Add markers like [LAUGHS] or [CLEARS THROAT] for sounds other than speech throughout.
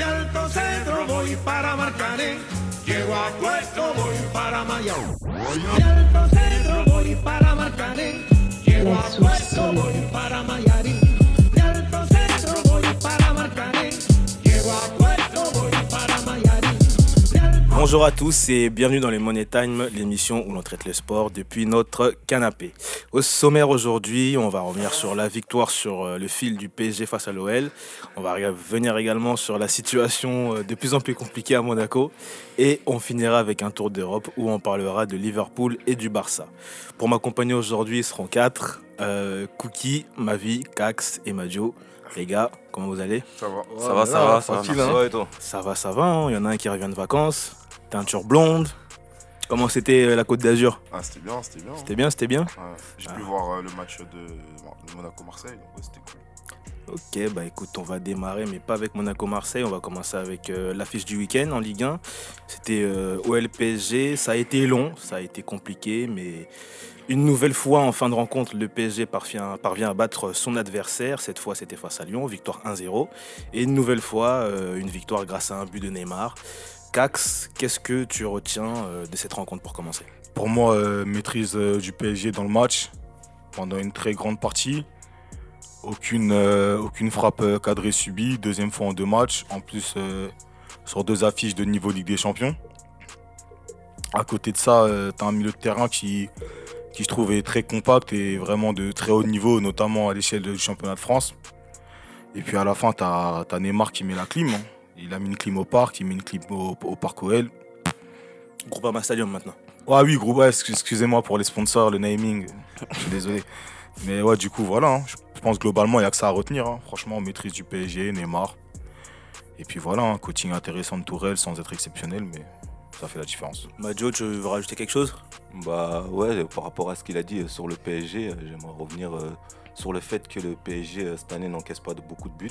De Alto Cedro voy para Marcané. Llego a Puerto, voy para Mayao. De Alto Cedro voy para Marcané. Llego a Puerto, voy para Mayarín. Bonjour à tous et bienvenue dans les Money Time, l'émission où l'on traite le sport depuis notre canapé. Au sommaire aujourd'hui, on va revenir sur la victoire sur euh, le fil du PSG face à l'OL. On va revenir également sur la situation euh, de plus en plus compliquée à Monaco. Et on finira avec un tour d'Europe où on parlera de Liverpool et du Barça. Pour m'accompagner aujourd'hui, ils seront quatre. Euh, Cookie, Mavi, Cax et Madio. Les gars, comment vous allez? Ça va. Ça va, ça va, ça va, hein. Ouais, et toi? Ça va, ça va. hein. Il y en a un qui revient de vacances. Teinture blonde. Comment c'était euh, la Côte d'Azur? Ah, c'était bien, c'était bien. C'était bien, c'était bien. Ouais, J'ai pu voir euh, le match de, de Monaco-Marseille, donc ouais, c'était cool. Ok, bah écoute, on va démarrer, mais pas avec Monaco-Marseille. On va commencer avec euh, l'affiche du week-end en Ligue 1. C'était euh, OL-PSG. Ça a été long, ça a été compliqué, mais une nouvelle fois en fin de rencontre, le PSG parvient, parvient à battre son adversaire. Cette fois, c'était face à Lyon, victoire 1-0. Et une nouvelle fois, euh, une victoire grâce à un but de Neymar. Cax, qu'est-ce que tu retiens euh, de cette rencontre pour commencer? Pour moi, euh, maîtrise euh, du PSG dans le match pendant une très grande partie. Aucune, frappe cadrée subie. Deuxième fois en deux matchs. En plus, sur deux affiches de niveau Ligue des Champions. À côté de ça, tu as un milieu de terrain qui, qui je trouve est très compact et vraiment de très haut niveau, notamment à l'échelle du championnat de France. Et puis à la fin, tu as, Neymar qui met la clim. hein. Il a mis une clim au parc, il met une clim au, au parc OL. Groupama Stadium maintenant. Ouais, oui, excu- excusez-moi pour les sponsors, le naming. Je suis désolé. Mais ouais, du coup, voilà. hein. Je pense globalement, il n'y a que ça à retenir. hein. Franchement, maîtrise du PSG, Neymar. Et puis voilà, un coaching intéressant de Tourelle sans être exceptionnel, mais ça fait la différence. Majo, tu veux rajouter quelque chose? Bah ouais, par rapport à ce qu'il a dit sur le PSG, euh, j'aimerais revenir euh, sur le fait que le PSG euh, cette année n'encaisse pas de beaucoup de buts.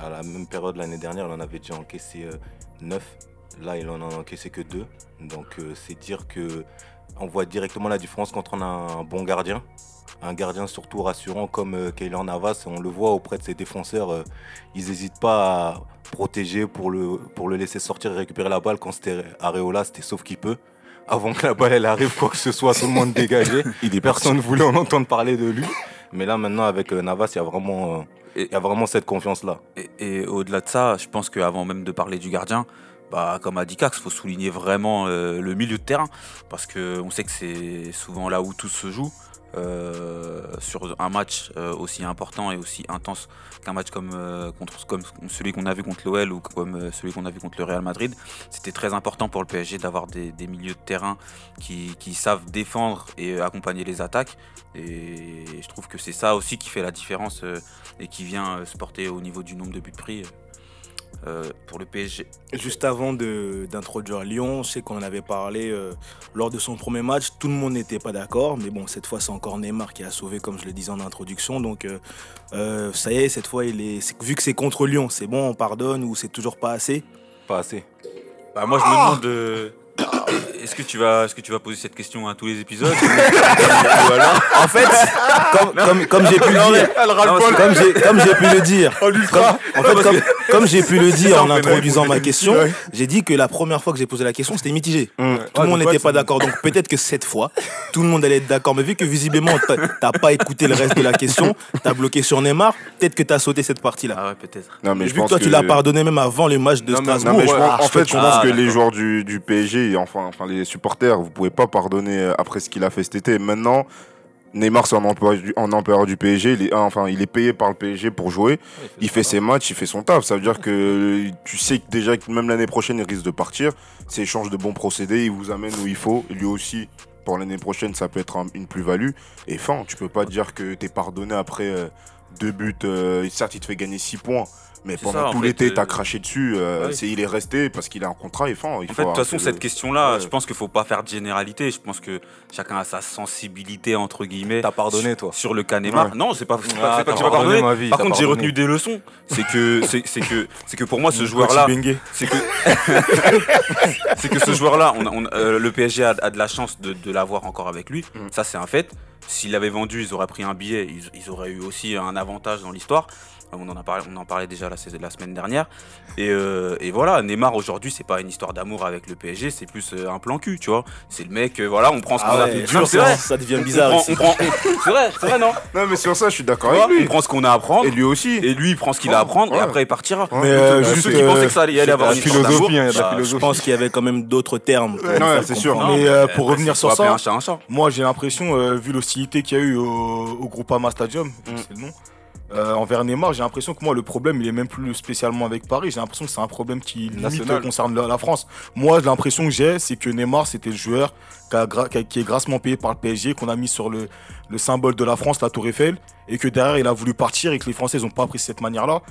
À la même période l'année dernière, il en avait déjà encaissé 9. Là, il en a encaissé que 2. Donc euh, c'est dire que on voit directement la différence quand on a un bon gardien. Un gardien surtout rassurant comme euh, Keylor Navas, on le voit auprès de ses défenseurs, euh, ils n'hésitent pas à protéger pour le, pour le laisser sortir et récupérer la balle. Quand c'était Areola, c'était sauf qu'il peut. Avant que la balle elle arrive, quoi que ce soit, tout le monde [LAUGHS] dégagé. Il est Personne ne voulait en entendre parler de lui. Mais là maintenant avec euh, Navas, il y a vraiment, euh, il y a vraiment cette confiance-là. Et, et au-delà de ça, je pense qu'avant même de parler du gardien, bah, comme a dit Cax, il faut souligner vraiment euh, le milieu de terrain. Parce qu'on sait que c'est souvent là où tout se joue. Euh, sur un match euh, aussi important et aussi intense qu'un match comme, euh, celui qu'on a vu contre l'OL ou comme celui qu'on a vu contre le Real Madrid, c'était très important pour le PSG d'avoir des, milieux de terrain qui, savent défendre et accompagner les attaques. Et je trouve que c'est ça aussi qui fait la différence et qui vient se porter au niveau du nombre de buts pris euh, pour le PSG. Juste avant d'introduire Lyon, je sais qu'on en avait parlé euh, lors de son premier match. Tout le monde n'était pas d'accord, mais bon, cette fois, c'est encore Neymar qui a sauvé, comme je le disais en introduction. Donc, euh, ça y est, cette fois, il est, vu que c'est contre Lyon, c'est bon, on pardonne ou c'est toujours pas assez? Pas assez. Bah, moi, je me demande euh, est-ce que, tu vas, est-ce que tu vas poser cette question à tous les épisodes [LAUGHS] En fait, comme, comme, comme j'ai pu le dire, comme j'ai, pu le dire, en fait, comme, comme j'ai pu le [LAUGHS] dire en introduisant ma question, j'ai dit que la première fois que j'ai posé la question, c'était mitigé. Tout le Ouais, monde n'était pas d'accord. Donc peut-être que cette fois, tout le monde allait être d'accord. Mais vu que visiblement, t'as- pas écouté le reste de la question, t'as bloqué sur Neymar, peut-être que t'as sauté cette partie-là. Ah ouais, peut-être. Non, mais Mais je vu que toi, tu l'as pardonné même avant le match de Non, mais, Strasbourg. non, mais je Ouais, pense- ah, en je fait, je pense Ah, que les joueurs du, du PSG, et enfin, enfin les supporters, vous pouvez pas pardonner après ce qu'il a fait cet été. Maintenant, Neymar, c'est un empereur du, un empereur du PSG. Il est, enfin, il est payé par le PSG pour jouer. Il fait ses matchs, il fait son taf. Ça veut dire que tu sais que déjà que même l'année prochaine, il risque de partir. C'est échange de bons procédés, il vous amène où il faut. Lui aussi, pour l'année prochaine, ça peut être un- une plus-value. Et fin, tu peux pas dire que t'es pardonné après euh, deux buts. euh, certes, il te fait gagner 6 points. Mais pendant ça, tout l'été, euh, t'as craché dessus. euh, ouais. il est resté parce qu'il a un contrat et fin. Il En faut fait, de toute façon, cette le- question-là, Ouais. je pense qu'il faut pas faire de généralité. Je pense que chacun a sa sensibilité, entre guillemets. T'as pardonné, toi Sur le. Ouais. Non, c'est pas, c'est pas, Ah, que j'ai pas pardonné, ma vie, Par contre, j'ai retenu des leçons. C'est que, c'est que, c'est que pour moi, ce joueur-là, c'est que, [LAUGHS] c'est que ce joueur-là, on on euh, le PSG a, a de la chance de, de l'avoir encore avec lui. Mm. Ça, c'est un fait. S'il l'avait vendu, ils auraient pris un billet, ils, ils auraient eu aussi un avantage dans l'histoire. On en, a parlé, on en parlait déjà la, la semaine dernière. Et, euh, et voilà, Neymar aujourd'hui, c'est pas une histoire d'amour avec le PSG, c'est plus euh, un plan cul, tu vois. C'est le mec, euh, voilà, on prend ce qu'on Ah a ouais, c'est vrai. ça devient On bizarre prend- ici. on prend- [LAUGHS] C'est vrai, c'est vrai, non Non, mais sur ça, je suis d'accord avec On lui. prend ce qu'on a à apprendre. Et lui aussi. Et lui, il prend ce qu'il a à apprendre et après il partira. Mais euh, juste, ceux qui euh, pensaient que ça allait y aller avoir une philosophie, hein, bah, philosophie. Je pense qu'il y avait quand même d'autres termes. faire c'est sûr. Mais, pour revenir sur ça, un chat un chat. Moi, j'ai l'impression, vu l'hostilité qu'il y a eu au, au Groupama Stadium, c'est le nom, euh, envers Neymar, j'ai l'impression que moi, le problème, il est même plus spécialement avec Paris. J'ai l'impression que c'est un problème qui limite National. concerne la, la France. Moi, l'impression que j'ai, c'est que Neymar, c'était le joueur qui, a est grassement payé par le PSG, qu'on a mis sur le, le symbole de la France, la Tour Eiffel, et que derrière, il a voulu partir et que les Français n'ont pas appris de cette manière-là.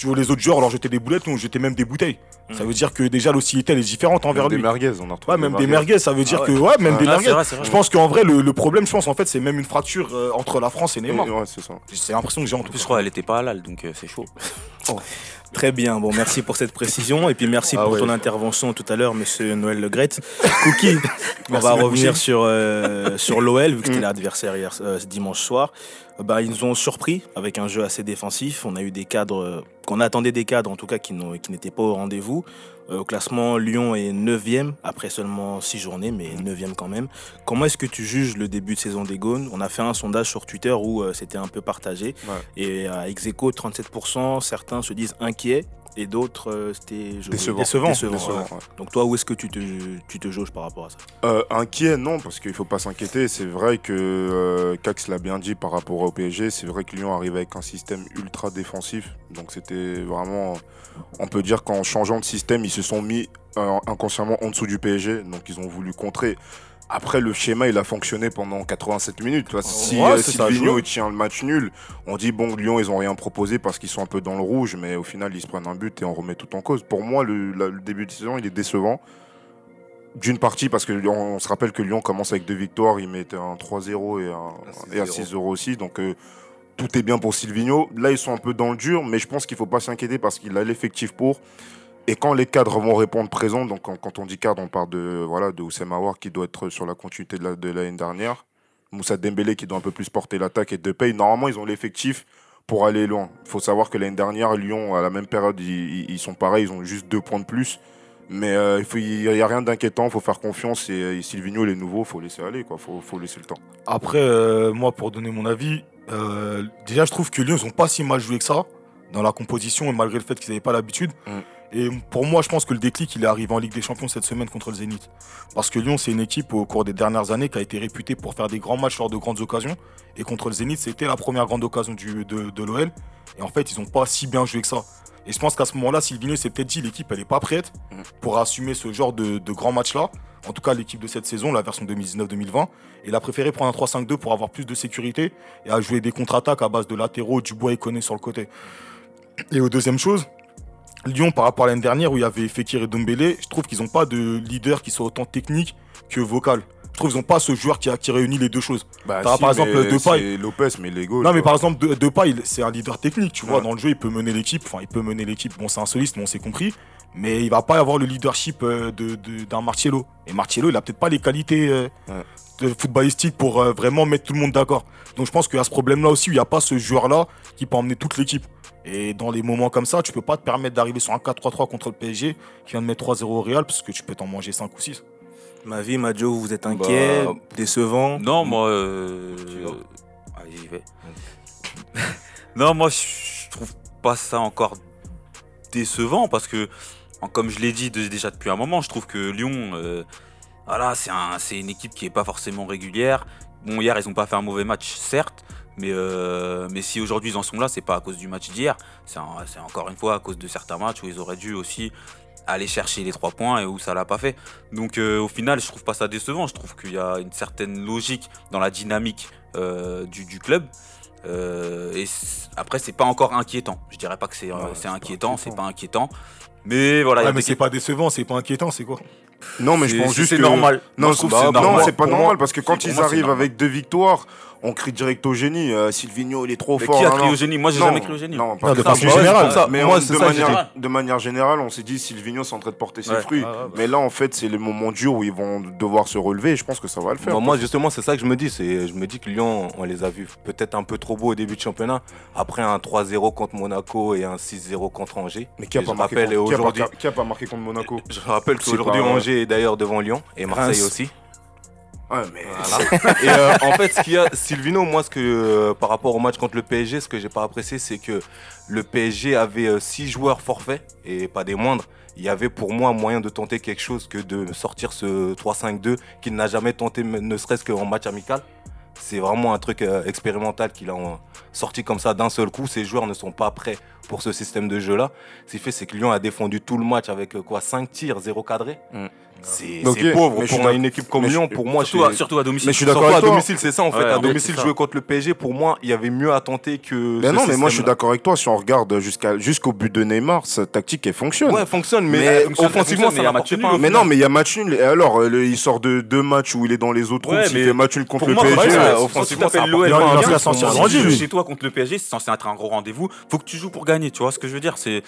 Tu vois, les autres joueurs leur jetaient des boulettes, nous, on jetait même des bouteilles. Ça veut dire que déjà, l'hostilité, elle est différente envers Des lui. merguez, on a retrouvé. Ouais, même des merguez, ça veut dire Ah ouais. que. Ouais, même des Ah, merguez. vrai, c'est vrai. Je pense qu'en vrai, le, le problème, je pense, en fait, c'est même une fracture euh, entre la France et Neymar. Ouais, c'est ça. C'est l'impression que j'ai en En tout plus, je crois qu'elle était pas halal, donc euh, c'est chaud. [LAUGHS] Très bien, bon merci pour cette précision et puis merci Ah pour ouais. ton intervention tout à l'heure, monsieur Noël Le Gret. [LAUGHS] Cookie, on Merci va revenir bouger. sur, euh, sur l'OL, vu que c'était Mm. l'adversaire hier euh, ce dimanche soir. Bah, ils nous ont surpris avec un jeu assez défensif. On a eu des cadres, euh, qu'on attendait des cadres en tout cas qui n'étaient pas au rendez-vous. Euh, au classement, Lyon est 9e après seulement 6 journées, mais 9e quand même. Comment est-ce que tu juges le début de saison des Gaunes? On a fait un sondage sur Twitter où euh, c'était un peu partagé. Ouais. Et à Execo, 37%, certains se disent inquiets et d'autres, euh, c'était je- Décevant. Décevant. Décevant, Décevant, ouais. ouais. Donc toi, où est-ce que tu te, tu te jauges par rapport à ça Euh, inquiet, non, parce qu'il faut pas s'inquiéter. C'est vrai que euh, Cax l'a bien dit par rapport au PSG. C'est vrai que Lyon arrive avec un système ultra défensif. Donc c'était vraiment. On peut dire qu'en changeant de système, ils se sont mis euh, inconsciemment en dessous du PSG. Donc ils ont voulu contrer. Après, le schéma, il a fonctionné pendant 87 minutes. Tu vois, si Ouais, euh, Silvino il tient le match nul, on dit bon, Lyon, ils ont rien proposé parce qu'ils sont un peu dans le rouge, mais au final, ils se prennent un but et on remet tout en cause. Pour moi, le, la- le début de saison, il est décevant. D'une partie, parce que on se rappelle que Lyon commence avec deux victoires, ils mettent un 3-0 et un, et un 6-0 aussi. Donc euh, tout est bien pour Silvino. Là, ils sont un peu dans le dur, mais je pense qu'il ne faut pas s'inquiéter parce qu'il a l'effectif pour. Et quand les cadres vont répondre présent, donc quand, quand on dit cadre, on parle de, voilà, de Oussem Aouar qui doit être sur la continuité de la- de l'année dernière, Moussa Dembélé qui doit un peu plus porter l'attaque et Depay. Normalement, ils ont l'effectif pour aller loin. Il faut savoir que l'année dernière, Lyon, à la même période, ils, sont pareils, ils ont juste deux points de plus. Mais euh, il n'y a rien d'inquiétant, il faut faire confiance. Et, et Silvino, il est nouveau, il faut laisser aller, il faut, faut laisser le temps. Après, euh, moi, pour donner mon avis, euh, déjà, je trouve que Lyon, ils ont pas si mal joué que ça dans la composition, et malgré le fait qu'ils n'avaient pas l'habitude. Mm. Et pour moi, je pense que le déclic, il est arrivé en Ligue des Champions cette semaine contre le Zénith. Parce que Lyon, c'est une équipe au cours des dernières années qui a été réputée pour faire des grands matchs lors de grandes occasions. Et contre le Zénith, c'était la première grande occasion du, de, l'OL. Et en fait, ils n'ont pas si bien joué que ça. Et je pense qu'à ce moment-là, Silvino s'est peut-être dit l'équipe, elle n'est pas prête pour assumer ce genre de, de grands matchs-là. En tout cas, l'équipe de cette saison, la version 2019-2020. Il a préféré prendre un 3-5-2 pour avoir plus de sécurité et à jouer des contre-attaques à base de latéraux, Dubois et Koné sur le côté. Et aux deuxième chose, Lyon, par rapport à l'année dernière où il y avait Fekir et Dombélé, je trouve qu'ils n'ont pas de leader qui soit autant technique que vocal. Je trouve qu'ils n'ont pas ce joueur qui, a, qui réunit les deux choses. Bah, Par- par exemple, Depay. Lopez, mais Lego. Non, mais par exemple, De- Depay, c'est un leader technique, tu vois. Ouais. Dans le jeu, il peut mener l'équipe. Enfin, il peut mener l'équipe. Bon, c'est un soliste, mais on s'est compris. Mais il va pas avoir le leadership euh, de- de- d'un Martiello. Et Martiello, il a peut-être pas les qualités euh, Ouais. footballistiques pour euh, vraiment mettre tout le monde d'accord. Donc je pense qu'il y a ce problème-là aussi où il n'y a pas ce joueur-là qui peut emmener toute l'équipe. Et dans les moments comme ça, tu peux pas te permettre d'arriver sur un 4-3-3 contre le PSG qui vient de mettre 3-0 au Real parce que tu peux t'en manger 5 ou 6. Ma vie, Majo, vous êtes inquiet, Bah, décevant? Non, moi. Euh... Allez, j'y vais. [LAUGHS] non, moi, je trouve pas ça encore décevant parce que, comme je l'ai dit déjà depuis un moment, je trouve que Lyon, euh, voilà, c'est un, c'est une équipe qui est pas forcément régulière. Bon, hier, ils ont pas fait un mauvais match, certes. Mais, euh, mais si aujourd'hui ils en sont là, c'est pas à cause du match d'hier. C'est un- encore une fois à cause de certains matchs où ils auraient dû aussi aller chercher les trois points et où ça l'a pas fait. Donc euh, au final, je trouve pas ça décevant. Je trouve qu'il y a une certaine logique dans la dynamique euh, du, du club. Et après, c'est pas encore inquiétant. Je dirais pas que c'est Ouais, inquiétant, c'est pas inquiétant. Mais voilà, mais c'est pas décevant, c'est pas inquiétant, c'est quoi Non, mais je pense juste c'est que- normal. Non, bah, c'est non, normal. c'est pas normal parce que quand ils moi, arrivent avec deux victoires, on crie direct au génie. euh, Silvino, il est trop Mais fort. qui a non, crié au génie Moi, j'ai Non, jamais crié au génie. Non, pas Non, de façon mais- générale. Mais Moi, on- c'est de, ça manière, de manière générale, on s'est dit Silvino c'est en train de porter ses Ouais. fruits. Ah, ouais, bah. Mais là, en fait, c'est le moment dur où ils vont devoir se relever. Et je pense que ça va le faire. Bah, moi justement c'est ça que je me dis, c'est je me dis que Lyon on les a vus peut-être un peu trop beaux au début de championnat, après un 3-0 contre Monaco et un 6-0 contre Angers. mais qui a, pas marqué qui a pas- aujourd'hui qui a pas marqué contre Monaco je rappelle C'est qu'aujourd'hui Angers est d'ailleurs devant Lyon et Marseille Reims. aussi. Ouais, mais Voilà. et euh, en fait, ce qu'il y a, Silvino, moi, ce que euh, par rapport au match contre le PSG, ce que j'ai pas apprécié, c'est que le PSG avait 6 joueurs forfaits et pas des moindres. Il y avait pour moi moyen de tenter quelque chose que de sortir ce 3-5-2 qu'il n'a jamais tenté, ne serait-ce qu'en match amical. C'est vraiment un truc euh, expérimental qu'il a euh, sorti comme ça d'un seul coup. Ces joueurs ne sont pas prêts pour ce système de jeu-là. Ce qui fait, c'est que Lyon a défendu tout le match avec euh, quoi 5 tirs, 0 cadré. Mm. C'est Ok, c'est pauvre pour une équipe comme Lyon. Pour moi, Surtout, à, surtout à domicile. Mais je suis d'accord à avec toi. domicile, c'est ça en fait. Ouais, à domicile, c'est jouer contre le PSG, pour moi, il y avait mieux à tenter que. Ben ce non, mais moi je suis d'accord avec toi. Si on regarde jusqu'à jusqu'au but de Neymar, sa tactique elle fonctionne. Ouais, fonctionne, mais, Mais fonctionne, offensivement, il ça match pas. un mais non, mais il y a match nul. Et alors, euh, le- il sort de deux matchs où il est dans les autres Ouais, mais fait match nul contre le PSG. offensivement. Il joues lui. chez toi contre le PSG, c'est censé être un gros rendez-vous. Faut que tu joues pour gagner. Tu vois ce que je veux dire C'est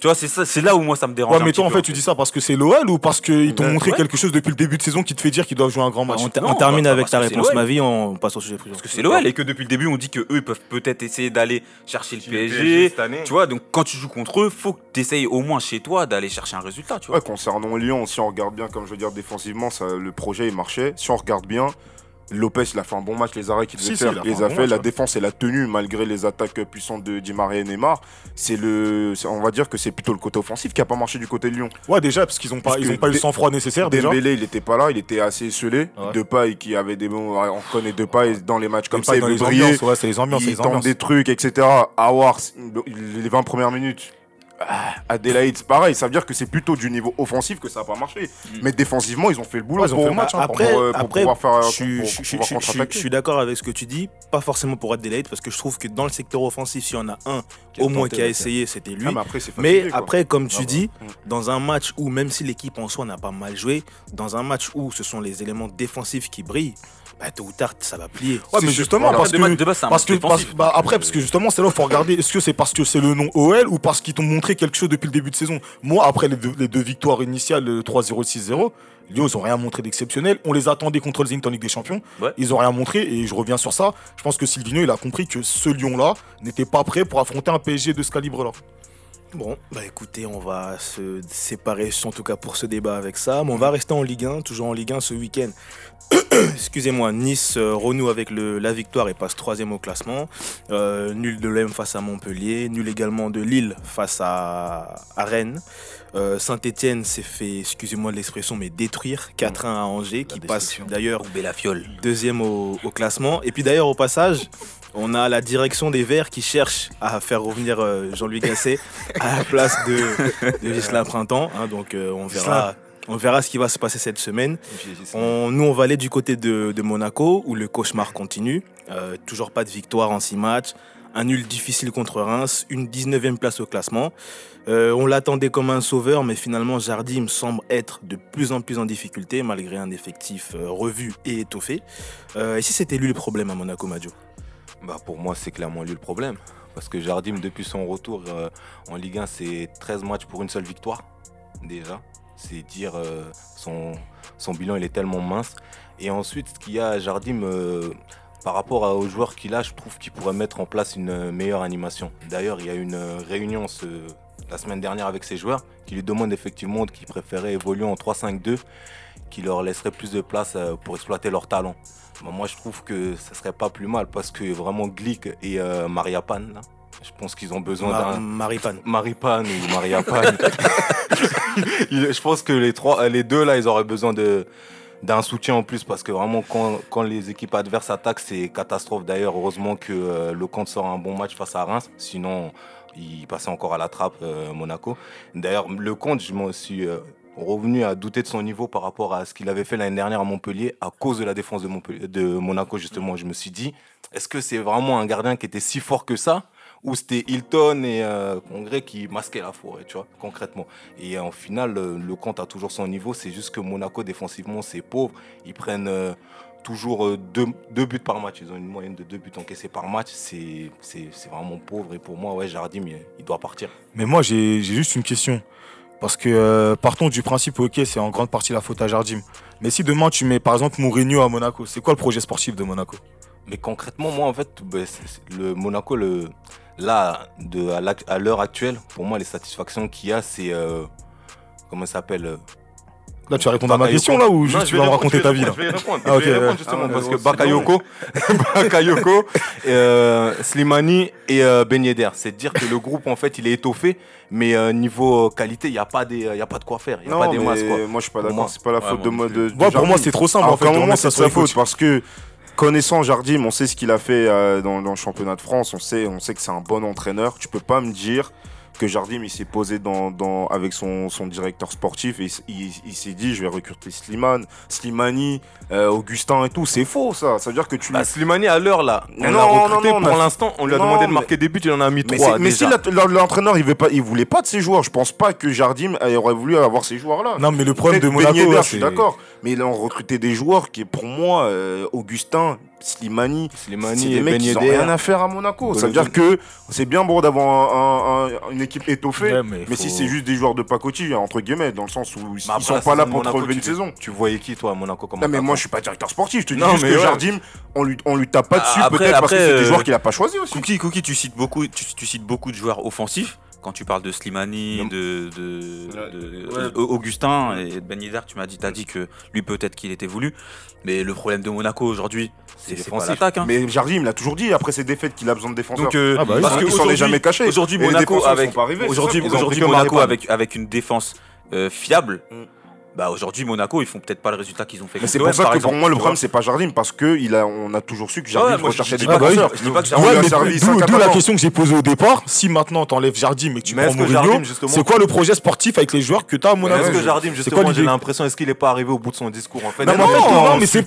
tu vois, c'est ça, c'est là où moi ça me dérange. Ouais, un mais petit toi, en peu, fait, tu dis ça parce que c'est l'OL ou parce qu'ils t'ont Ouais. montré Ouais. quelque chose depuis le début de saison qui te fait dire qu'ils doivent jouer un grand match? On, ter- Non, on termine bah, avec ta réponse, ma vie, on passe au sujet suivant. Parce que c'est l'OL et que depuis le début on dit que eux ils peuvent peut-être essayer d'aller chercher le Le PSG. PSG cette année. Tu vois, donc quand tu joues contre eux, faut que tu essayes au moins chez toi d'aller chercher un résultat. Tu vois. Ouais, concernant Lyon, si on regarde bien, comme je veux dire, défensivement, ça, le projet il marchait. Si on regarde bien, Lopez il a fait un bon match, les arrêts qu'il devait Si, il a les a fait, la ouais. défense et la tenue malgré les attaques puissantes de Di Maria et Neymar. C'est le, on va dire que c'est plutôt le côté offensif qui a pas marché du côté de Lyon. Ouais, déjà, parce qu'ils ont pas, ils ont pas eu le sang-froid nécessaire déjà. Dembélé, il était pas là, il était assez esselé. Ouais. Depay qui avait des mots, on connaît Depay dans les matchs comme ça, il veut les briller. ambiances, ouais, c'est les ambiances, il les tente des trucs, etc. Awar, les 20 premières minutes. Ah, Adelaide, c'est pareil, ça veut dire que c'est plutôt du niveau offensif que ça n'a pas marché. Mais défensivement, ils ont fait le boulot Ouais, ils ont pour, fait le match, hein, pour- Après, pour, euh, pour après pouvoir faire je, pour je- je- pouvoir je- je- je- contre-attaquer. je suis d'accord avec ce que tu dis, pas forcément pour Adelaide, parce que je trouve que dans le secteur offensif, s'il y en a un Qui a au moins qui a essayé, c'était lui. Ah, mais après, Mais comme tu Ah, dis, bah. dans un match où, même si l'équipe en soi n'a pas mal joué, dans un match où ce sont les éléments défensifs qui brillent, bah, tôt ou tard, ça va plier. Ouais, mais C'est- justement, parce que. de base, c'est un Parce match que, parce- bah, après, parce que justement, c'est là où il faut regarder est-ce que c'est parce que c'est le nom OL ou parce qu'ils t'ont montré quelque chose depuis le début de saison? Moi, après les deux, les deux victoires initiales, le 3-0 et 6-0, Lyon, ils ont rien montré d'exceptionnel. On les attendait contre le Zenit en Ligue des Champions. Ouais. Ils ont rien montré et je reviens sur ça. Je pense que Silvino, il a compris que ce Lyon-là n'était pas prêt pour affronter un PSG de ce calibre-là. Bon, bah écoutez, on va se séparer, en tout cas pour ce débat avec ça. Mais on va rester en Ligue 1, toujours en Ligue 1 ce week-end. [COUGHS] Excusez-moi, Nice euh, renoue avec le- la victoire et passe troisième au classement. Euh, nul de l'EM face à Montpellier, nul également de Lille face à, à Rennes. Euh, Saint-Etienne s'est fait, excusez-moi de l'expression, mais détruire 4-1 à Angers, qui passe d'ailleurs deuxième au, au classement. Et puis d'ailleurs, au passage, on a la direction des Verts qui cherche à faire revenir euh, Jean-Louis Gasset à la place de, de Gislain Printemps. hein. donc euh, on, verra, on verra ce qui va se passer cette semaine. On- nous, on va aller du côté de, de Monaco où le cauchemar continue. Euh, toujours pas de victoire en six matchs. Un nul difficile contre Reims, une 19e place au classement. Euh, on l'attendait comme un sauveur, mais finalement Jardim semble être de plus en plus en difficulté malgré un effectif euh, revu et étoffé. Euh, et si c'était lui le problème à Monaco, Madio? Bah pour moi, c'est clairement lui le problème. Parce que Jardim, depuis son retour euh, en Ligue 1, c'est 13 matchs pour une seule victoire. Déjà. C'est dire euh, son, son bilan, il est tellement mince. Et ensuite, ce qu'il y a à Jardim, euh, par rapport aux joueurs qu'il a, je trouve qu'il pourrait mettre en place une meilleure animation. D'ailleurs, il y a une réunion ce- la semaine dernière avec ses joueurs qui lui demandent effectivement qu'ils préféraient évoluer en 3-5-2, qui leur laisserait plus de place euh, pour exploiter leur talent. Bah, moi, je trouve que ça serait pas plus mal parce que vraiment Glick et euh, Maria Pan, là, je pense qu'ils ont besoin Mar- d'un. Maripane. [LAUGHS] Maripane ou Maria Pan. Il- [LAUGHS] je pense que les, trois, les deux, là, ils auraient besoin de d'un soutien en plus parce que vraiment quand, quand les équipes adverses attaquent c'est catastrophe d'ailleurs heureusement que euh, le compte sort un bon match face à Reims sinon il passait encore à la trappe euh, Monaco d'ailleurs le compte je m'en suis euh, revenu à douter de son niveau par rapport à ce qu'il avait fait l'année dernière à Montpellier à cause de la défense de, Monaco justement je me suis dit est-ce que c'est vraiment un gardien qui était si fort que ça? Ou c'était Hilton et euh, Congrès qui masquaient la forêt, tu vois, concrètement? Et en finale, le, compte a toujours son niveau. C'est juste que Monaco, défensivement, c'est pauvre. Ils prennent toujours euh, deux, deux buts par match. Ils ont une moyenne de deux buts encaissés par match. C'est vraiment pauvre. Et pour moi, ouais, Jardim, il, doit partir. Mais moi, j'ai juste une question. Parce que euh, partons du principe, ok, c'est en grande partie la faute à Jardim. Mais si demain tu mets par exemple Mourinho à Monaco, c'est quoi le projet sportif de Monaco? Mais concrètement, moi, en fait, c'est- le Monaco, le, là, de, à l'heure actuelle, pour moi, les satisfactions qu'il y a, c'est. euh, comment ça s'appelle Là, tu vas répondre à ma question là ou Non, juste tu vas me raconter ta vie là Je vais répondre, Ah, je vais ok, répondre justement Ah, parce que Bakayoko, [LAUGHS] Bakayoko euh, Slimani et euh, Ben Yedder, c'est dire que le groupe en fait il est étoffé, mais euh, niveau qualité il n'y a, pas des- il y a pas de quoi faire, il n'y a Non, pas des mais masses quoi. moi je suis pas d'accord, c'est pas la faute de moi. De, pour moi, c'est trop simple. En fait, moment c'est ça coachs. faute parce que connaissant Jardim, on sait ce qu'il a fait euh, dans, dans le championnat de France, on sait, on sait que c'est un bon entraîneur. Tu peux pas me dire que Jardim il s'est posé dans, dans- avec son, son directeur sportif et il, s- il- il s'est dit je vais recruter Slimane, Slimani, euh, Augustin et tout. C'est faux ça. Ça veut dire que tu Bah, Slimani à l'heure là, on non, recruté non, non, on pour a- l'instant, on lui a Non, demandé de marquer des buts, il en a mis mais, trois mais si déjà. l'entraîneur il veut pas, il voulait pas de ses joueurs, je pense pas que Jardim euh, aurait voulu avoir ces joueurs là. Non, mais le problème de Ben Monaco, Yedder, je suis c'est- d'accord. Mais ils ont recruté des joueurs qui, pour moi, euh, Augustin, Slimani, c'est Slimani des et mecs Ben qui n'ont rien à faire à Monaco. Ça veut dire que c'est bien beau d'avoir un- un- un- une équipe étoffée, Ouais, mais, mais si c'est juste des joueurs de pacotille, entre guillemets, dans le sens où ils après sont pas là pour te Monaco, relever une tu- saison. Tu voyais qui toi à Monaco comme Non, mais moi je suis pas directeur sportif, je te dis Non, juste mais que ouais. Jardim, on lui, on lui tape pas Ah, dessus, peut-être parce que c'est des euh, joueurs qu'il a pas choisis aussi. Cookie, Cookie, tu cites beaucoup de joueurs offensifs. Quand tu parles de Slimani, de, de, de- Ouais. de- Augustin et de Ben Yedder, tu m'as dit, t'as dit que lui peut-être qu'il était voulu, mais le problème de Monaco aujourd'hui, c'est l'attaque. hein. Mais Jardim, il a toujours dit après ses défaites qu'il a besoin de défenseurs. Donc, euh, Ah bah oui. parce que qu'il s'en est jamais caché. Aujourd'hui, Monaco avec aujourd'hui, Monaco avec une défense euh, fiable. Mm. Bah aujourd'hui Monaco ils font peut-être pas le résultat qu'ils ont fait. Mais c'est pour ça par que exemple, pour moi le problème c'est pas Jardim parce que il a, on a toujours su que Jardim recherchait des pas que- défenseurs. je dis pas que On lui Ouais, a mais servi d'où- la question que j'ai posée au départ. Si maintenant t'enlèves Jardim et que tu Mais prends Mourinho, c'est quoi le projet sportif avec les joueurs que t'as à Monaco Est-ce que Jardim, c'est justement, quoi j'ai l'impression, est-ce qu'il n'est pas arrivé au bout de son discours en fait? Non, mais c'est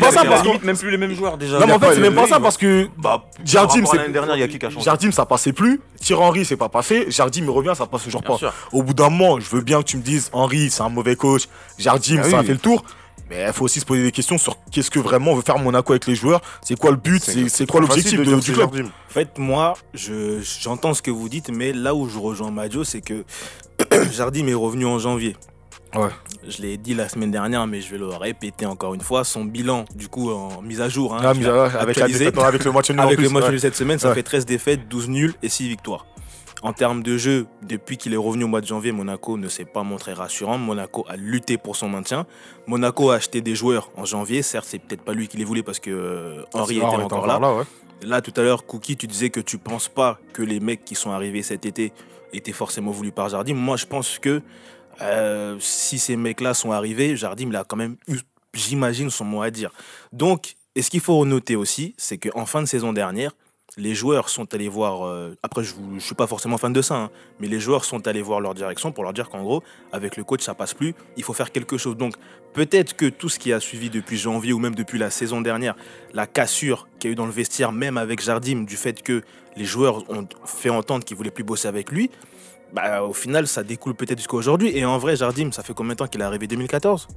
pas ça parce que même plus les mêmes joueurs déjà. non mais en pas fait c'est même pas ça parce que Bah, Jardim c'est l'année dernière, il y a qui qui a changé? Jardim ça passait plus, Thierry Henry c'est pas passé, Jardim il revient ça passe toujours pas. Au bout d'un moment, je veux bien que tu me dises Henry c'est un mauvais coach, Jardim Ah ça a fait le tour. Mais il faut aussi se poser des questions sur qu'est-ce que vraiment on veut faire Monaco avec les joueurs, c'est quoi le but, c'est quoi l'objectif du club. Jardim. En fait, moi, je- j'entends ce que vous dites, mais là où je rejoins Madio, c'est que [CLEARS THROAT] Jardim est revenu en janvier. Ouais. Je l'ai dit la semaine dernière, mais je vais le répéter encore une fois. Son bilan, du coup, en mise à jour, hein, Ah, avec, la actualisé. défaite, non, avec le match nul [LAUGHS] en Avec plus, le match ouais. nul cette semaine, ça Ouais. fait 13 défaites, 12 nuls et 6 victoires. En termes de jeu, depuis qu'il est revenu au mois de janvier, Monaco ne s'est pas montré rassurant. Monaco a lutté pour son maintien. Monaco a acheté des joueurs en janvier. Certes, c'est peut-être pas lui qui les voulait parce que euh, Henry était encore là. ouais. Là, tout à l'heure, Cookie, tu disais que tu penses pas que les mecs qui sont arrivés cet été étaient forcément voulus par Jardim. Moi, je pense que euh, si ces mecs-là sont arrivés, Jardim, il a quand même eu, j'imagine, son mot à dire. Donc, et ce qu'il faut noter aussi, c'est qu'en fin de saison dernière, les joueurs sont allés voir. euh, après, je ne suis pas forcément fan de ça, hein, mais les joueurs sont allés voir leur direction pour leur dire qu'en gros, avec le coach, ça passe plus. Il faut faire quelque chose. Donc, peut-être que tout ce qui a suivi depuis janvier ou même depuis la saison dernière, la cassure qu'il y a eu dans le vestiaire, même avec Jardim, du fait que les joueurs ont fait entendre qu'ils voulaient plus bosser avec lui, bah, au final, ça découle peut-être jusqu'à aujourd'hui. Et en vrai, Jardim, ça fait combien de temps qu'il est arrivé 2014 Son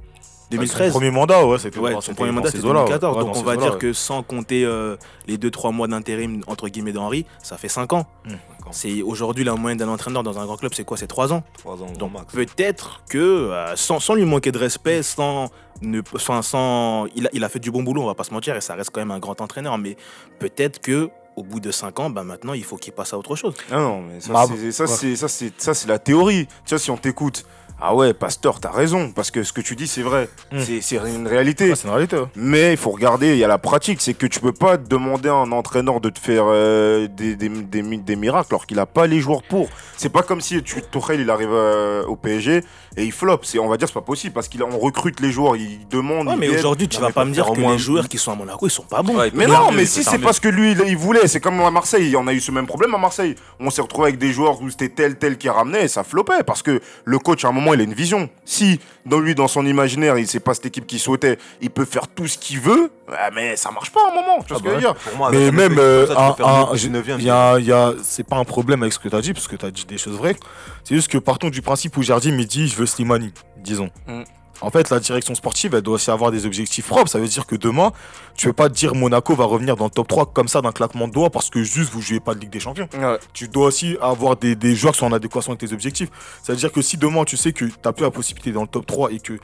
2013 premier mandat, ouais, c'était Ouais, son premier mandat c'était eaux-là, ouais. 2014. Ouais, donc on va dire ouais. que sans compter euh, les 2-3 mois d'intérim entre guillemets d'Henri, ça fait 5 ans. Hmm. C'est aujourd'hui la moyenne d'un entraîneur dans un grand club, c'est quoi? C'est 3 ans. Trois ans, grand Donc peut-être que euh, sans, sans lui manquer de respect, sans ne sans, sans- il, a, il a fait du bon boulot, on va pas se mentir, et ça reste quand même un grand entraîneur. Mais peut-être que au bout de 5 ans, bah maintenant il faut qu'il passe à autre chose. Ah non, mais ça, Bah, c'est, ça, ouais. c'est, ça, c'est, ça, c'est la théorie. Tu vois, si on t'écoute, ah ouais, Pasteur, t'as raison, parce que ce que tu dis, c'est vrai. Mm. C'est, c'est une réalité. Ouais, c'est une réalité. Mais il faut regarder, il y a la pratique, c'est que tu peux pas demander à un entraîneur de te faire euh, des, des, des des miracles alors qu'il a pas les joueurs pour. C'est pas comme si tu, Tourelle il arrive euh, au PSG et il flop. C'est, on va dire c'est pas possible parce qu'on recrute les joueurs, il demande. Ouais, il mais aujourd'hui, tu vas pas me dire que moins- les joueurs qui sont à Monaco, ils sont pas bons. Ouais, Mais non, mais si c'est parce que lui il, il voulait, c'est comme à Marseille, on a eu ce même problème à Marseille. On s'est retrouvé avec des joueurs où c'était tel tel qui ramenait et ça flopait parce que le coach à un moment il a une vision. Si dans lui dans son imaginaire il sait pas cette équipe qu'il souhaitait, il peut faire tout ce qu'il veut, ouais, mais ça marche pas à un moment. Tu vois Ah ce que je veux bah dire Pour moi, Mais même, euh, comme ça, tu un- peux faire un- mieux que je- 19e, il y a, il y a- c'est pas un problème avec ce que tu as dit, parce que tu as dit des choses vraies. C'est juste que partons du principe où Jardim il dit je veux Slimani, disons. Mm. En fait, la direction sportive, elle doit aussi avoir des objectifs propres. Ça veut dire que demain, tu ne peux pas dire Monaco va revenir dans le top 3 comme ça d'un claquement de doigts parce que juste vous jouez pas de Ligue des Champions. Ouais. Tu dois aussi avoir des, des joueurs qui sont en adéquation avec tes objectifs. Ça veut dire que si demain tu sais que tu n'as plus la possibilité dans le top 3 et que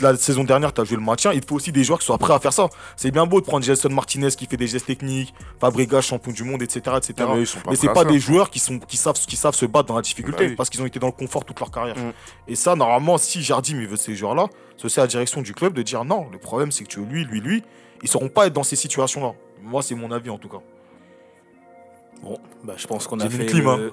la saison dernière tu as joué le maintien, il faut aussi des joueurs qui soient prêts à faire ça. C'est bien beau de prendre Jason Martinez qui fait des gestes techniques, Fabregas champion du monde, etc. etc. Non, mais ils sont pas mais c'est pas des joueurs qui, sont, qui, savent, qui savent se battre dans la difficulté Bah oui. parce qu'ils ont été dans le confort toute leur carrière. Mm. Et ça, normalement, si Jardim il veut ces joueurs-là, c'est aussi à la direction du club de dire non. Le problème, c'est que tu veux lui, lui, lui, ils sauront pas être dans ces situations-là. Moi, c'est mon avis en tout cas. Bon, bah, je pense qu'on a fait. le clim, [LAUGHS] le-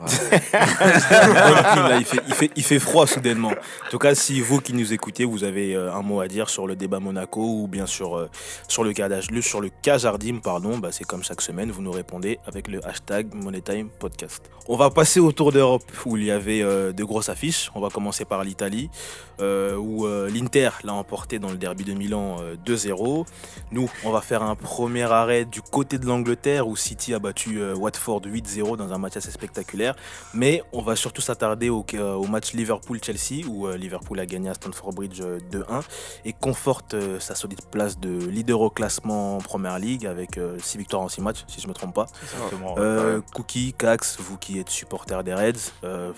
il, fait, il, fait, il fait froid soudainement. En tout cas, si vous qui nous écoutez, vous avez euh, un mot à dire sur le débat Monaco ou bien sur, euh, sur le cas sur le cas Jardim, pardon, bah, c'est comme chaque semaine, vous nous répondez avec le hashtag MoneyTime Podcast. On va passer au tour d'Europe où il y avait euh, de grosses affiches. On va commencer par l'Italie euh, où euh, l'Inter l'a emporté dans le derby de Milan euh, 2-0. Nous, on va faire un premier arrêt du côté de l'Angleterre où City a battu euh, Watford 8-0 dans un match assez spectaculaire. Mais on va surtout s'attarder au, euh, au match Liverpool-Chelsea où euh, Liverpool a gagné à Stamford Bridge euh, 2-1 et conforte euh, sa solide place de leader au classement en Première League avec 6 victoires en 6 matchs, si je ne me trompe pas. Euh, Cookie, Cax, vous qui êtes supporter des Reds, euh,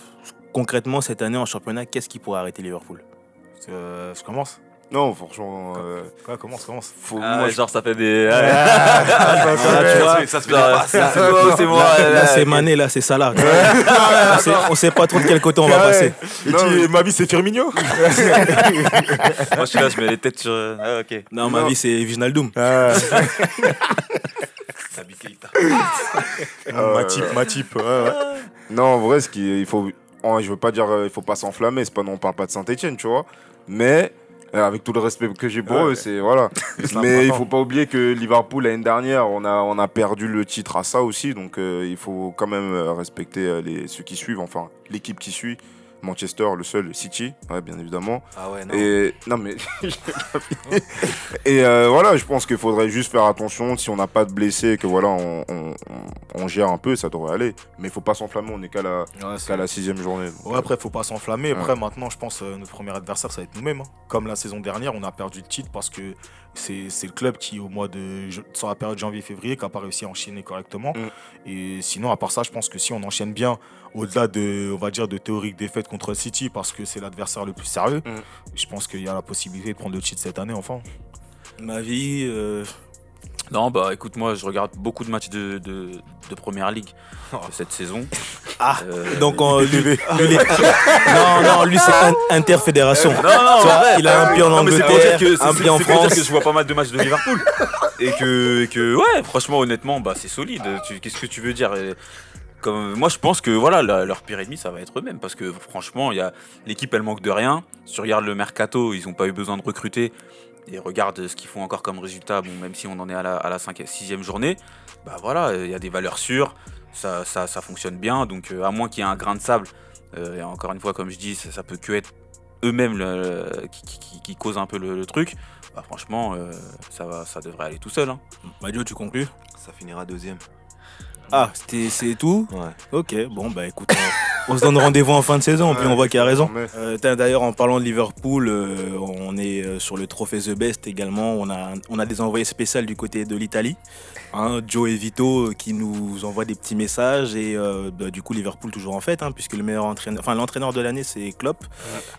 concrètement cette année en championnat, qu'est-ce qui pourrait arrêter Liverpool? Euh, je commence Non, franchement. euh, Quoi, commence, commence. faut, Ah, moi, genre ça fait des. Ah, tu vois, ça se fait pas. C'est moi Là, là, euh, c'est Mané, là c'est Salah. tu on, sait, pas trop de quel côté on va passer. Et mais- ma vie, c'est Firmino [LAUGHS] Moi je suis là, je mets les têtes sur. Ah, ok. Non, ma vie c'est Viginaldoum. Ah. Euh, Ma type, ma type. ouais, ouais. Non, en vrai, ce qui, il faut, je veux pas dire, euh, il faut pas s'enflammer. C'est pas non, on parle pas de Saint-Etienne, tu vois. Mais euh, avec tout le respect que j'ai pour Ouais. eux, c'est voilà. [LAUGHS] Mais il faut pas oublier que Liverpool l'année dernière, on a, on a perdu le titre à ça aussi. Donc euh, il faut quand même euh, respecter euh, les, ceux qui suivent, enfin l'équipe qui suit. Manchester, le seul, City, ouais, bien évidemment. Ah ouais, non. Et non mais [LAUGHS] et euh, voilà, je pense qu'il faudrait juste faire attention si on n'a pas de blessés, que voilà, on, on- on- on gère un peu, ça devrait aller. Mais il faut pas s'enflammer, on est qu'à la, sixième journée. donc, Ouais, après, faut pas s'enflammer. Après, maintenant, je pense euh, notre premier adversaire, ça va être nous-mêmes. hein. Comme la saison dernière, on a perdu le titre parce que c'est c'est le club qui, au mois de. sur la période janvier-février, qui n'a pas réussi à enchaîner correctement. Mm. Et sinon, à part ça, je pense que si on enchaîne bien, au-delà de, on va dire, de théorique défaite contre City, parce que c'est l'adversaire le plus sérieux, Mm. je pense qu'il y a la possibilité de prendre le titre cette année, enfin. Ma vie, euh, Non, bah écoute, moi je regarde beaucoup de matchs de, de, de Première Ligue euh, cette saison. Ah, Euh, donc en- [LAUGHS] lui, lui, est- [LAUGHS] non, non, lui c'est un- interfédération. Non, non, il a un pied en Angleterre, dire que- c'est- un pied en dire France. que je vois pas mal de matchs de Liverpool. et, que, et que, ouais, franchement, honnêtement, bah, c'est solide. Tu- Qu'est-ce que tu veux dire? Et comme, Moi, je pense que voilà, la- leur pire ennemi, ça va être eux-mêmes. Parce que franchement, il y a- l'équipe, elle manque de rien. Si tu regardes le mercato, ils n'ont pas eu besoin de recruter. Et regarde ce qu'ils font encore comme résultat, bon, même si on en est à la, à la 5 sixième journée, bah voilà, il y a des valeurs sûres, ça, ça, ça fonctionne bien. Donc, euh, à moins qu'il y ait un grain de sable, euh, et encore une fois, comme je dis, ça, ça peut que être eux-mêmes le- qui, qui- qui- qui causent un peu le, le truc. Bah, franchement, euh, ça, va, ça devrait aller tout seul. hein. Madio, tu conclus? Ça finira deuxième. Ah, c'était- c'est tout Ouais. Ok, bon, bah écoute, on, on se donne rendez-vous en fin de saison, puis on voit qu'il a raison. Euh, D'ailleurs, en parlant de Liverpool, euh, on est euh, sur le trophée The Best également. On a, on a des envoyés spéciaux du côté de l'Italie. Hein, Joe et Vito qui nous envoient des petits messages. Et euh, bah, du coup, Liverpool toujours en fait, hein, puisque le meilleur entraîneur, enfin l'entraîneur de l'année, c'est Klopp.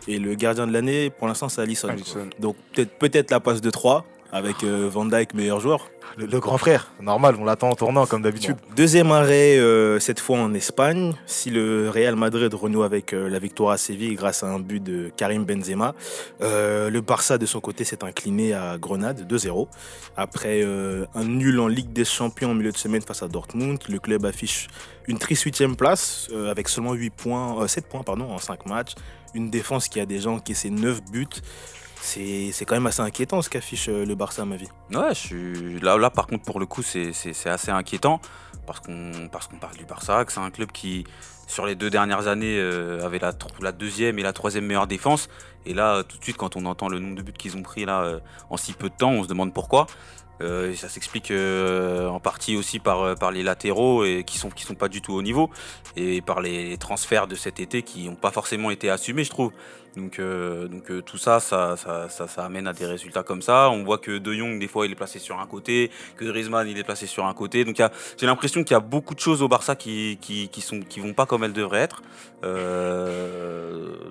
Et le gardien de l'année, pour l'instant, c'est Alisson. Alisson. Donc peut-être peut-être la passe de 3 avec euh, Van Dyke meilleur joueur. Le, le grand frère, normal, on l'attend en tournant comme d'habitude. Bon, Deuxième arrêt, euh, cette fois en Espagne. Si le Real Madrid renoue avec euh, la victoire à Séville grâce à un but de Karim Benzema, le Barça de son côté s'est incliné à Grenade 2-0. Après un nul en Ligue des Champions au milieu de semaine face à Dortmund, le club affiche une triste huitième place avec seulement 8 points, euh, 7 points pardon, en 5 matchs. Une défense qui a déjà encaissé 9 buts. C'est quand même assez inquiétant ce qu'affiche euh, le Barça à ma vie. Ouais, je suis là, par contre pour le coup c'est assez inquiétant parce qu'on parle du Barça, que c'est un club qui sur les deux dernières années euh, avait la deuxième et la troisième meilleure défense et là tout de suite quand on entend le nombre de buts qu'ils ont pris là euh, en si peu de temps, on se demande pourquoi. Euh, ça s'explique euh, en partie aussi par, euh, par les latéraux et qui sont qui sont pas du tout au niveau et par les transferts de cet été qui n'ont pas forcément été assumés, je trouve. Donc, donc tout ça ça, ça, ça, amène à des résultats comme ça. On voit que De Jong, des fois, il est placé sur un côté, que Griezmann, il est placé sur un côté. Donc j'ai l'impression qu'il y a beaucoup de choses au Barça qui, qui, qui, qui vont pas comme elles devraient être. Donc,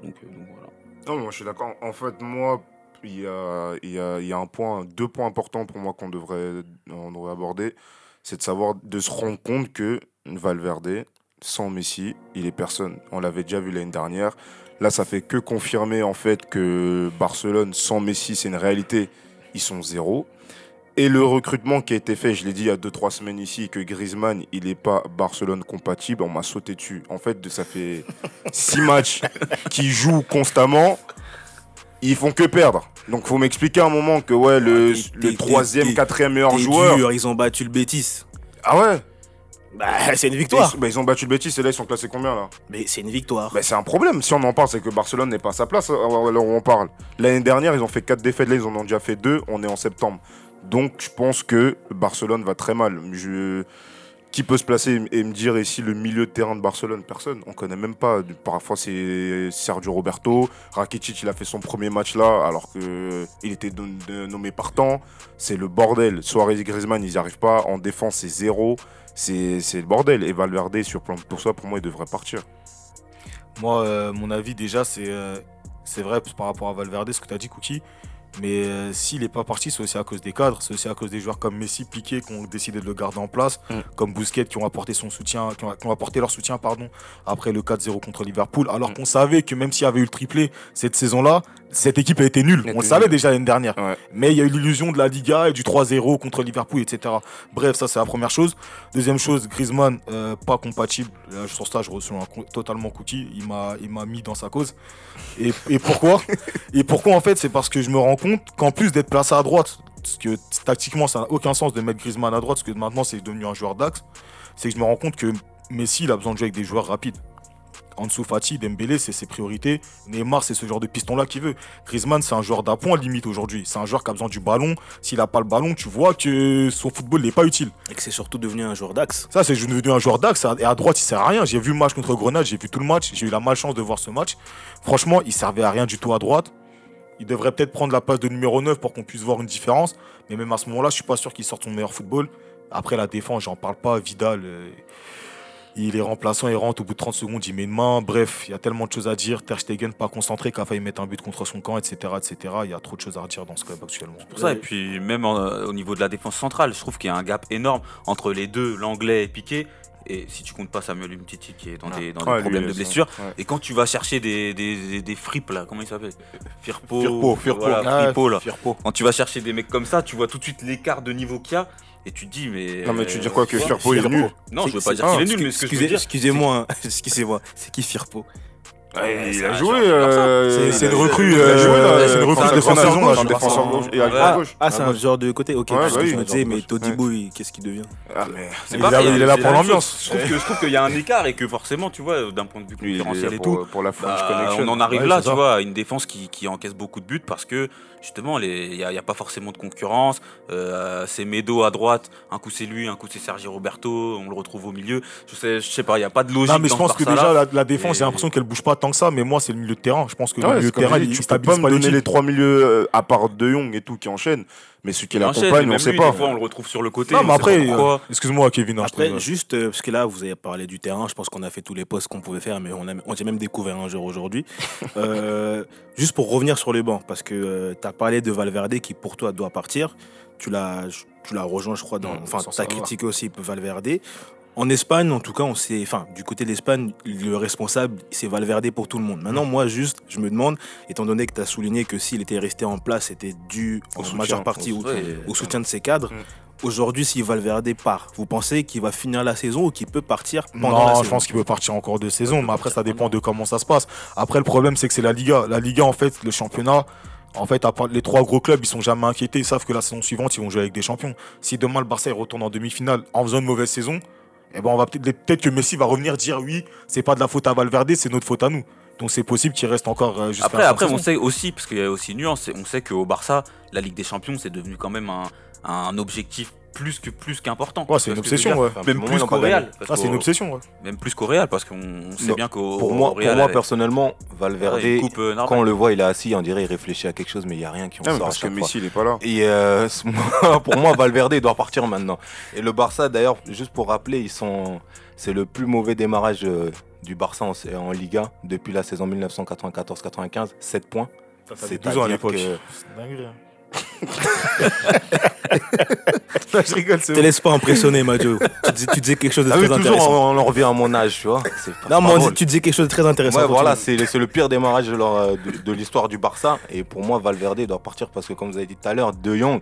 donc voilà. Non, moi je suis d'accord. En fait, moi, il y a, il y a- il y a un point, deux points importants pour moi qu'on devrait, on devrait aborder. C'est de savoir, de se rendre compte que Valverde, sans Messi, il est personne. On l'avait déjà vu l'année dernière. Là, ça fait que confirmer en fait que Barcelone, sans Messi, c'est une réalité. Ils sont zéro. Et le recrutement qui a été fait, je l'ai dit il y a 2-3 semaines ici, que Griezmann, il n'est pas Barcelone compatible, on m'a sauté dessus. En fait, ça fait 6 matchs [LAUGHS] qu'ils jouent constamment, ils font que perdre. Donc faut m'expliquer un moment que ouais, le, troisième, quatrième meilleur joueur. dur, ils ont battu le Bétis. Ah ouais? Bah, [LAUGHS] c'est une ils, victoire. bah, ils ont battu le Betis et là ils sont classés combien là? Mais c'est une victoire. bah, C'est un problème. Si on en parle, c'est que Barcelone n'est pas à sa place euh, alors on parle. L'année dernière, ils ont fait 4 défaites, là ils en ont déjà fait 2, on est en septembre. Donc je pense que Barcelone va très mal. Je... Qui peut se placer et me dire ici le milieu de terrain de Barcelone Personne. On connaît même pas. Parfois c'est Sergio Roberto. Rakitic, il a fait son premier match là alors que il était nommé partant. C'est le bordel. Suarez et Griezmann, ils n'y arrivent pas. En défense, c'est zéro. C'est c'est le bordel. Et Valverde, sur plan pour ça, pour moi, il devrait partir. Moi, euh, mon avis, déjà, c'est euh, c'est vrai par rapport à Valverde, ce que tu as dit, Cookie. Mais euh, s'il n'est pas parti, c'est aussi à cause des cadres, c'est aussi à cause des joueurs comme Messi, Piqué qui ont décidé de le garder en place, Mm. comme Bousquet qui ont apporté son soutien, qui ont, qui ont apporté leur soutien pardon, après le 4-0 contre Liverpool. Alors qu'on savait que même s'il y avait eu le triplé cette saison-là, cette équipe a été nulle. On le savait déjà l'année dernière. Ouais. Mais il y a eu l'illusion de la Liga et du 3-0 contre Liverpool, etc. Bref, ça c'est la première chose. Deuxième chose, Griezmann, euh, pas compatible. Là, sur ça, je reçois un totalement cookie. Il m'a, il m'a mis dans sa cause. Et, et pourquoi [LAUGHS] Et pourquoi en fait C'est parce que je me rends compte qu'en plus d'être placé à droite, parce que tactiquement ça n'a aucun sens de mettre Griezmann à droite, parce que maintenant c'est devenu un joueur d'axe, c'est que je me rends compte que Messi il a besoin de jouer avec des joueurs rapides. Ansu Fati, Dembélé, c'est ses priorités. Neymar, c'est ce genre de piston-là qu'il veut. Griezmann, c'est un joueur d'appoint limite aujourd'hui. C'est un joueur qui a besoin du ballon. S'il n'a pas le ballon, tu vois que son football n'est pas utile. Et que c'est surtout devenu un joueur d'axe. Ça, c'est devenu un joueur d'axe. Et à droite, il sert à rien. J'ai vu le match contre Grenade, j'ai vu tout le match. J'ai eu la malchance de voir ce match. Franchement, il servait à rien du tout à droite. Il devrait peut-être prendre la place de numéro 9 pour qu'on puisse voir une différence. Mais même à ce moment-là, je suis pas sûr qu'il sorte son meilleur football. Après, la défense, j'en parle pas. Vidal, euh, il est remplaçant, il rentre au bout de 30 secondes, il met une main. Bref, il y a tellement de choses à dire. Ter Stegen, pas concentré, qui a failli mettre un but contre son camp, etc. etc. Il y a trop de choses à redire dans ce club actuellement. pour ça. Et puis même en- euh, au niveau de la défense centrale, je trouve qu'il y a un gap énorme entre les deux, l'anglais et Piqué. Et si tu comptes pas Samuel Umtiti qui est dans des, dans des lui, problèmes de blessure. ouais. Et quand tu vas chercher des, des, des, des fripes là, comment il s'appelle? Firpo, Firpo, Firpo. voilà, Ah, Firpo, là. Firpo. Quand tu vas chercher des mecs comme ça, tu vois tout de suite l'écart de niveau qu'il y a. Et tu te dis, mais. Non, mais tu euh, dis quoi que ouais, Firpo, est nul Non, je veux pas dire ah, qu'il est nul, mais ce que je veux Excusez- dire. Excusez-moi, excusez-moi. C'est qui Firpo Ah, il a un joué. c'est euh, une recrue, euh, c'est une euh, recrue défenseur gauche, défenseur gauche. Et à Ah, gauche. ah, c'est un genre de côté. Ok, Ouais, parce bah que je me disais, mais. Todibo, qu'est-ce qu'il devient Ah, mais C'est Il est- il est là pour l'ambiance. Je trouve que- je trouve qu'il y a un écart et que forcément, tu vois, d'un point de vue concurrentiel et tout, pour, la French Bah, on en arrive là, tu vois, à une défense qui, qui encaisse beaucoup de buts parce que justement, il n'y a, il y a pas forcément de concurrence. Euh, c'est Medo à droite, un coup c'est lui, un coup c'est Sergio Roberto, on le retrouve au milieu. Je sais, je sais pas, il n'y a pas de logique. Non, mais je pense que déjà, la, la défense, Et- j'ai l'impression qu'elle bouge pas tant que ça, mais moi, c'est le milieu de terrain. Je pense que Ouais, le milieu de terrain, dit, il tu peux pas me donner les trois milieux euh, à part De Jong et tout qui enchaînent, mais celui qui l'accompagne, on même sait lui, pas. Des fois, on le retrouve sur le côté. Non, on mais après, euh, excuse-moi, Kevin. hein, je te- Après, juste, euh, parce que là, vous avez parlé du terrain, je pense qu'on a fait tous les postes qu'on pouvait faire, mais on a, on a même découvert un jour aujourd'hui. [LAUGHS] Euh, juste pour revenir sur les bancs, parce que tu as parlé de Valverde qui, pour toi, doit partir. Tu l'as tu l'as rejoint, je crois, dans. Enfin, tu as critiqué aussi Valverde. En Espagne, en tout cas, on sait. Enfin, du côté de l'Espagne, le responsable, c'est Valverde pour tout le monde. Maintenant, moi, juste, je me demande, étant donné que tu as souligné que s'il était resté en place, c'était dû Au en soutien, majeure partie au au, Ouais, au soutien de ses cadres. Mm. Aujourd'hui, si Valverde part, vous pensez qu'il va finir la saison ou qu'il peut partir pendant la Non, saison? je pense qu'il peut partir encore deux saisons, mais après, ça dépend de comment ça se passe. Après, le problème, c'est que c'est la Liga. La Liga, en fait, le championnat, en fait, les trois gros clubs, ils sont jamais inquiétés. Ils savent que la saison suivante, ils vont jouer avec des champions. Si demain, le Barça il retourne en demi-finale en faisant une mauvaise saison, eh ben, on va peut-être peut que Messi va revenir dire oui, c'est pas de la faute à Valverde, c'est notre faute à nous. Donc, c'est possible qu'il reste encore euh, jusqu'à Après, après on sait aussi, parce qu'il y a aussi une nuance, on sait qu'au Barça, la Ligue des Champions, c'est devenu quand même un, un objectif plus que plus qu'important. Ouais, c'est Tu une obsession. Même plus qu'au. Real. parce Ah, c'est une obsession, ouais. Même plus qu'au Real, parce qu'on sait Non, bien qu'au Pour moi, au pour Real, moi personnellement, Valverde, coupe euh, quand on le voit, il est assis, on dirait il réfléchit à quelque chose, mais il n'y a rien qui en sort parce que. Messi, il est pas là. Et euh, [LAUGHS] pour moi, Valverde doit partir maintenant. Et le Barça, d'ailleurs, juste pour rappeler, ils sont, c'est le plus mauvais démarrage euh, du Barça en, en Liga depuis la saison 1994-95, 7 points. C'est 12 ans à l'époque. C'est dingue, hein. je rigole, c'est Te laisse pas impressionner, Majo. tu, dis- tu quelque chose de Ah oui, très toujours intéressant. on, on en revient à mon âge, tu vois. Pas- Non, mais tu disais quelque chose de très intéressant. Ouais, voilà, c'est le pire démarrage euh, de l'histoire du Barça. Et pour moi, Valverde doit partir parce que, comme vous avez dit tout à l'heure, De Jong,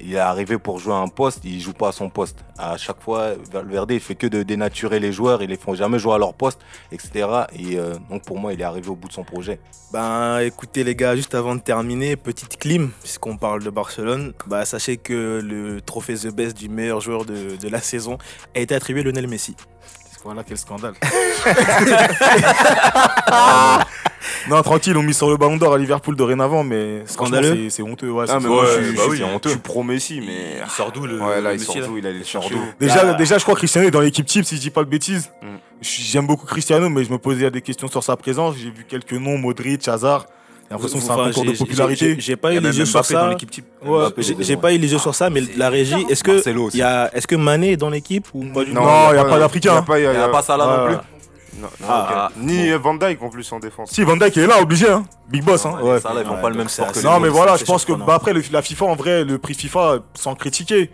il est arrivé pour jouer à un poste, il joue pas à son poste. À chaque fois, Valverde, il fait que de dénaturer les joueurs, ils les font jamais jouer à leur poste, etc. Et euh, donc, pour moi, il est arrivé au bout de son projet. Ben écoutez les gars, juste avant de terminer, petite clim, puisqu'on parle de Barcelone, bah sachez que le trophée The Best du meilleur joueur de, de la saison a été attribué à Lionel Messi. Voilà quel scandale. [LAUGHS] [LAUGHS] non, tranquille, on mis sur le ballon d'or à Liverpool dorénavant, mais Scandaleux. c'est- honteux. Ouais, Ah, mais moi, je suis bah je oui. honteux. je suis pro Messi, mais. Il sort d'où le. Ouais, là, le il sort d'où Il allait le chercher d'où Déjà, déjà, je crois que Cristiano est dans l'équipe type, si je dis pas de bêtises. Mm. J'aime beaucoup Cristiano, mais je me posais des questions sur sa présence. J'ai vu quelques noms, Modric, Hazard. J'ai l'impression que c'est un Enfin, concours de popularité. j'ai- pas eu a les yeux sur ça. Ouais, J'ai pas eu les yeux sur ça, mais la régie, est-ce que est-ce que Mané est dans l'équipe ou pas du tout? Non, il y a pas d'Africain, Il n'y a pas ça là Ouais, non plus. Non, non, Ah, ok. Ni Van Dyke en plus en défense. Si, Van Dijk est là, obligé, hein. Big boss, hein. Ouais, Ouais. Ça là, ils font Ouais, pas le même sport que assez- les Non, mais voilà, je pense que bah, après, le- la FIFA, en vrai, le prix FIFA, sans critiquer,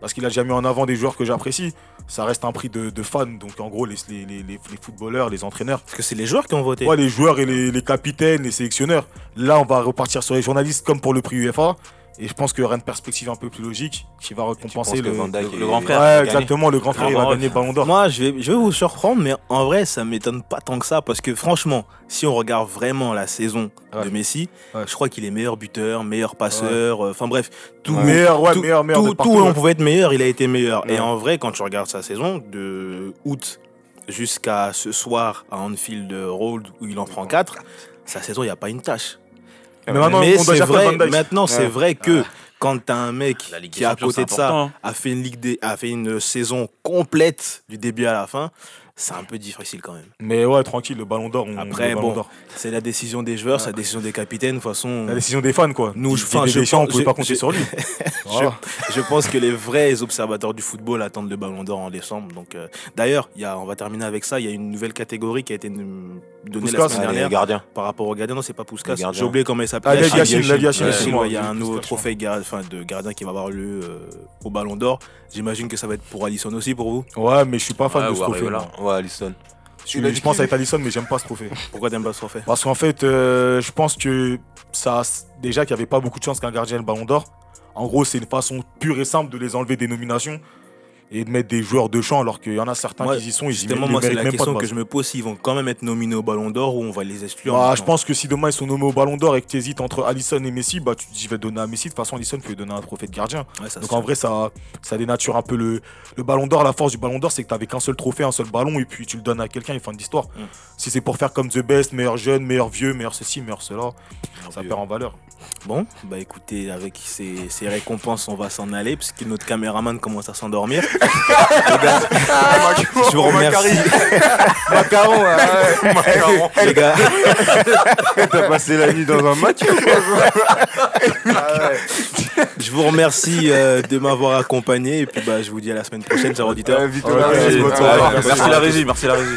parce qu'il a déjà mis en avant des joueurs que j'apprécie, ça reste un prix de, de fans. Donc, en gros, les, les, les, les- les footballeurs, les entraîneurs, Parce que c'est les joueurs qui ont voté. ouais, les joueurs et les, les capitaines, les sélectionneurs. Là, on va repartir sur les journalistes comme pour le prix UEFA. Et je pense qu'il y aura une perspective un peu plus logique qui va récompenser le. Grand frère. Ouais, exactement, le grand frère, il va gagner ballon d'or. Moi, je vais, je vais vous surprendre, mais en vrai, ça m'étonne pas tant que ça. Parce que franchement, si on regarde vraiment la saison de. Messi, Ouais. je crois qu'il est meilleur buteur, meilleur passeur. euh, Enfin bref, tout, Meilleur, ouais, tout, meilleur, meilleur. tout, de partout, tout où ouais. on pouvait être meilleur, il a été meilleur. Et en vrai, quand tu regardes sa saison, de août jusqu'à ce soir à Anfield Road où il en prend 4, sa saison, il n'y a pas une tâche. Mais maintenant, mais on doit c'est vrai, maintenant, c'est que quand t'as un mec qui, à côté de ça, a fait une ligue des, a fait une saison complète du début à la fin, c'est un peu difficile quand même. Mais ouais, tranquille, le ballon d'or. on- Après, bon, d'or. c'est la décision des joueurs, c'est la décision des capitaines. De toute façon, La décision des fans, quoi. Nous, enfin, je Deschamps, on pense- pouvait pas je- compter je- sur lui. [LAUGHS] Voilà. je pense que les vrais observateurs du football attendent le ballon d'or en décembre. Donc, euh, d'ailleurs, il y a, on va terminer avec ça. Il y a une nouvelle catégorie qui a été donnée la Puskas. semaine Ah, les dernière gardiens. par rapport au gardien. Non, c'est pas Puskas. Les gardiens. J'ai oublié comment il s'appelle. Ah, il y a un nouveau trophée de gardien qui va avoir lieu euh, au ballon d'or. J'imagine que ça va être pour Alisson aussi pour vous. Ouais, mais je suis pas fan de ce trophée. Moi. Ouais, Alisson. Je, je pense être Alisson, mais j'aime pas ce trophée. Pourquoi t'aimes pas ce trophée? Parce qu'en fait, euh, je pense que ça, déjà qu'il n'y avait pas beaucoup de chance qu'un gardien ait le ballon d'or. En gros, c'est une façon pure et simple de les enlever des nominations et de mettre des joueurs de champ, alors qu'il y en a certains Moi, qui y sont, Justement, ils moi, c'est la même question de que je me pose s'ils vont quand même être nominés au ballon d'or ou on va les exclure. Bah, je pense que si demain ils sont nommés au ballon d'or et que tu hésites entre Alisson et Messi, bah, tu te dis je vais donner à Messi. De toute façon, Alisson peut donner un trophée de gardien. Ouais, ça, Donc en vrai, ça, ça dénature un peu le, le ballon d'or. La force du ballon d'or, c'est que tu qu'un seul trophée, un seul ballon, et puis tu le donnes à quelqu'un, il fin d'histoire. Mm. Si c'est pour faire comme The Best, meilleur jeune, meilleur vieux, meilleur ceci, meilleur cela, ça vieux. perd en valeur. Bon, bah écoutez, avec ces, ces récompenses, on va s'en aller, puisque notre caméraman commence à s'endormir. Je vous remercie. [LAUGHS] Macaron, ouais. Macaron. [LAUGHS] Les gars, [LAUGHS] T'as passé la nuit dans un match je vous remercie euh, de m'avoir accompagné, et puis bah, je vous dis à la semaine prochaine, chers auditeurs. Merci la régie, merci la régie.